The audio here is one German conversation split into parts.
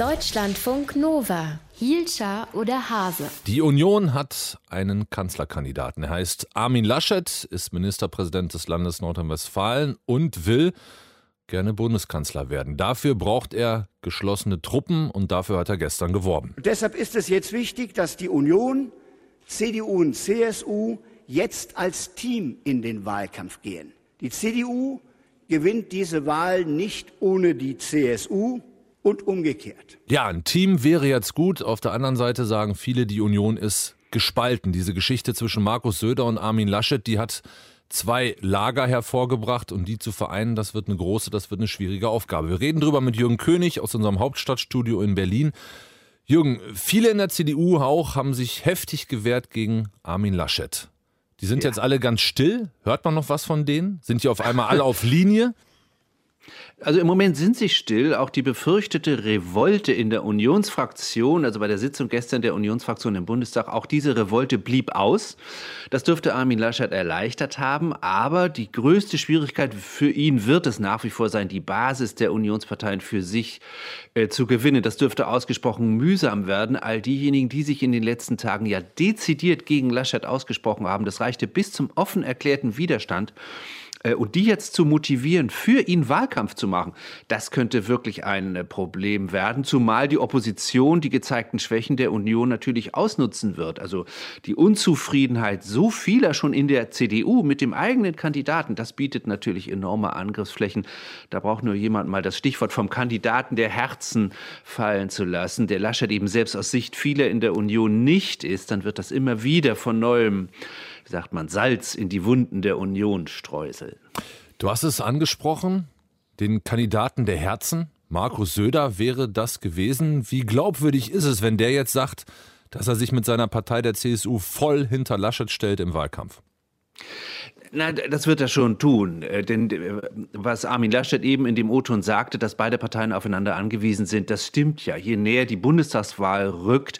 Deutschlandfunk Nova. Hielscher oder Hase? Die Union hat einen Kanzlerkandidaten. Er heißt Armin Laschet, ist Ministerpräsident des Landes Nordrhein-Westfalen und will gerne Bundeskanzler werden. Dafür braucht er geschlossene Truppen und dafür hat er gestern geworben. Und deshalb ist es jetzt wichtig, dass die Union, CDU und CSU jetzt als Team in den Wahlkampf gehen. Die CDU gewinnt diese Wahl nicht ohne die CSU und umgekehrt. Ja, ein Team wäre jetzt gut. Auf der anderen Seite sagen viele, die Union ist gespalten. Diese Geschichte zwischen Markus Söder und Armin Laschet, die hat zwei Lager hervorgebracht und die zu vereinen, das wird eine große, das wird eine schwierige Aufgabe. Wir reden drüber mit Jürgen König aus unserem Hauptstadtstudio in Berlin. Jürgen, viele in der CDU auch haben sich heftig gewehrt gegen Armin Laschet. Die sind ja. jetzt alle ganz still. Hört man noch was von denen? Sind die auf einmal alle auf Linie? Also im Moment sind sie still. Auch die befürchtete Revolte in der Unionsfraktion, also bei der Sitzung gestern der Unionsfraktion im Bundestag, auch diese Revolte blieb aus. Das dürfte Armin Laschet erleichtert haben. Aber die größte Schwierigkeit für ihn wird es nach wie vor sein, die Basis der Unionsparteien für sich äh, zu gewinnen. Das dürfte ausgesprochen mühsam werden. All diejenigen, die sich in den letzten Tagen ja dezidiert gegen Laschet ausgesprochen haben, das reichte bis zum offen erklärten Widerstand. Äh, und die jetzt zu motivieren, für ihn Wahlkampf zu machen, das könnte wirklich ein äh, Problem werden, zumal die Opposition die gezeigten Schwächen der Union natürlich ausnutzen wird. Also die Unzufriedenheit so vieler schon in der CDU mit dem eigenen Kandidaten, das bietet natürlich enorme Angriffsflächen. Da braucht nur jemand mal das Stichwort vom Kandidaten der Herzen fallen zu lassen, der Laschet eben selbst aus Sicht vieler in der Union nicht ist, dann wird das immer wieder von neuem wie sagt man, Salz in die Wunden der Union streuseln. Du hast es angesprochen, den Kandidaten der Herzen. Markus Söder wäre das gewesen. Wie glaubwürdig ist es, wenn der jetzt sagt, dass er sich mit seiner Partei der CSU voll hinter Laschet stellt im Wahlkampf? Na, das wird er schon tun. Äh, denn was Armin Laschet eben in dem O-Ton sagte, dass beide Parteien aufeinander angewiesen sind, das stimmt ja. Je näher die Bundestagswahl rückt,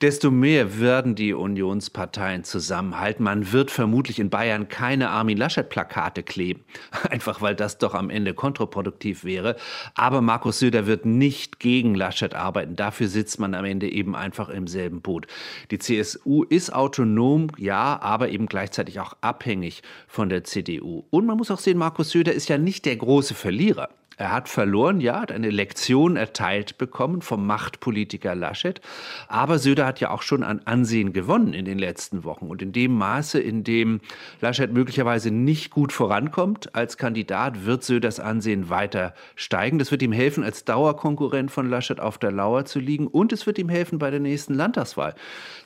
desto mehr werden die Unionsparteien zusammenhalten. Man wird vermutlich in Bayern keine Armin Laschet-Plakate kleben. Einfach weil das doch am Ende kontraproduktiv wäre. Aber Markus Söder wird nicht gegen Laschet arbeiten. Dafür sitzt man am Ende eben einfach im selben Boot. Die CSU ist autonom, ja, aber eben gleichzeitig auch abhängig von der CDU. Und man muss auch sehen, Markus Söder ist ja nicht der große Verlierer. Er hat verloren, ja, hat eine Lektion erteilt bekommen vom Machtpolitiker Laschet. Aber Söder hat ja auch schon an Ansehen gewonnen in den letzten Wochen. Und in dem Maße, in dem Laschet möglicherweise nicht gut vorankommt als Kandidat, wird Söders Ansehen weiter steigen. Das wird ihm helfen, als Dauerkonkurrent von Laschet auf der Lauer zu liegen. Und es wird ihm helfen bei der nächsten Landtagswahl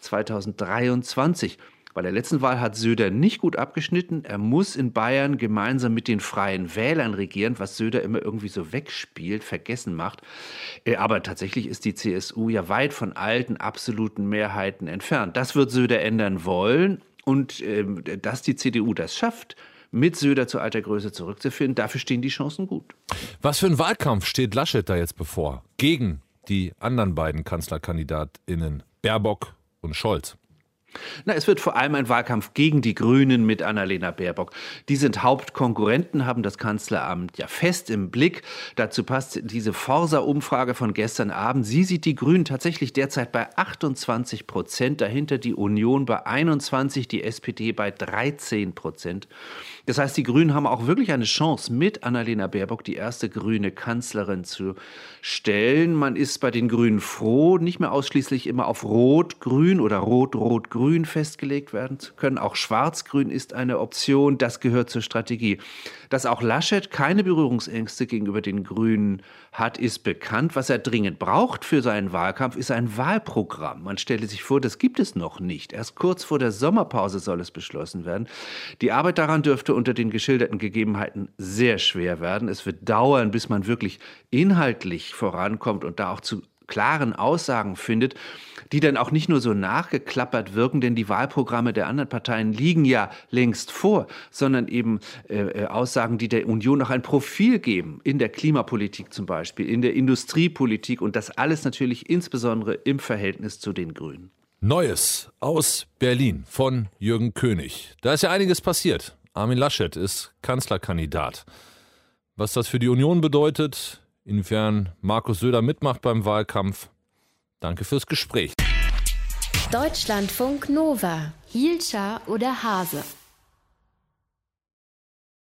2023. Bei der letzten Wahl hat Söder nicht gut abgeschnitten. Er muss in Bayern gemeinsam mit den Freien Wählern regieren, was Söder immer irgendwie so wegspielt, vergessen macht. Äh, aber tatsächlich ist die CSU ja weit von alten absoluten Mehrheiten entfernt. Das wird Söder ändern wollen. Und ähm, dass die CDU das schafft, mit Söder zur alter Größe zurückzuführen, dafür stehen die Chancen gut. Was für ein Wahlkampf steht Laschet da jetzt bevor? Gegen die anderen beiden KanzlerkandidatInnen, Baerbock und Scholz. Na, es wird vor allem ein Wahlkampf gegen die Grünen mit Annalena Baerbock. Die sind Hauptkonkurrenten, haben das Kanzleramt ja fest im Blick. Dazu passt diese Forsa-Umfrage von gestern Abend. Sie sieht die Grünen tatsächlich derzeit bei 28 Prozent, dahinter die Union bei 21, die SPD bei 13 Prozent. Das heißt, die Grünen haben auch wirklich eine Chance, mit Annalena Baerbock die erste grüne Kanzlerin zu stellen. Man ist bei den Grünen froh, nicht mehr ausschließlich immer auf Rot-Grün oder Rot-Rot-Grün festgelegt werden können. Auch Schwarz-Grün ist eine Option. Das gehört zur Strategie. Dass auch Laschet keine Berührungsängste gegenüber den Grünen hat, ist bekannt. Was er dringend braucht für seinen Wahlkampf, ist ein Wahlprogramm. Man stelle sich vor, das gibt es noch nicht. Erst kurz vor der Sommerpause soll es beschlossen werden. Die Arbeit daran dürfte unter den geschilderten Gegebenheiten sehr schwer werden. Es wird dauern, bis man wirklich inhaltlich vorankommt und da auch zu klaren Aussagen findet, die dann auch nicht nur so nachgeklappert wirken, denn die Wahlprogramme der anderen Parteien liegen ja längst vor, sondern eben äh, äh, Aussagen, die der Union noch ein Profil geben, in der Klimapolitik zum Beispiel, in der Industriepolitik und das alles natürlich insbesondere im Verhältnis zu den Grünen. Neues aus Berlin von Jürgen König. Da ist ja einiges passiert. Armin Laschet ist Kanzlerkandidat. Was das für die Union bedeutet, inwiefern Markus Söder mitmacht beim Wahlkampf. Danke fürs Gespräch. Deutschlandfunk Nova. Hielscher oder Hase?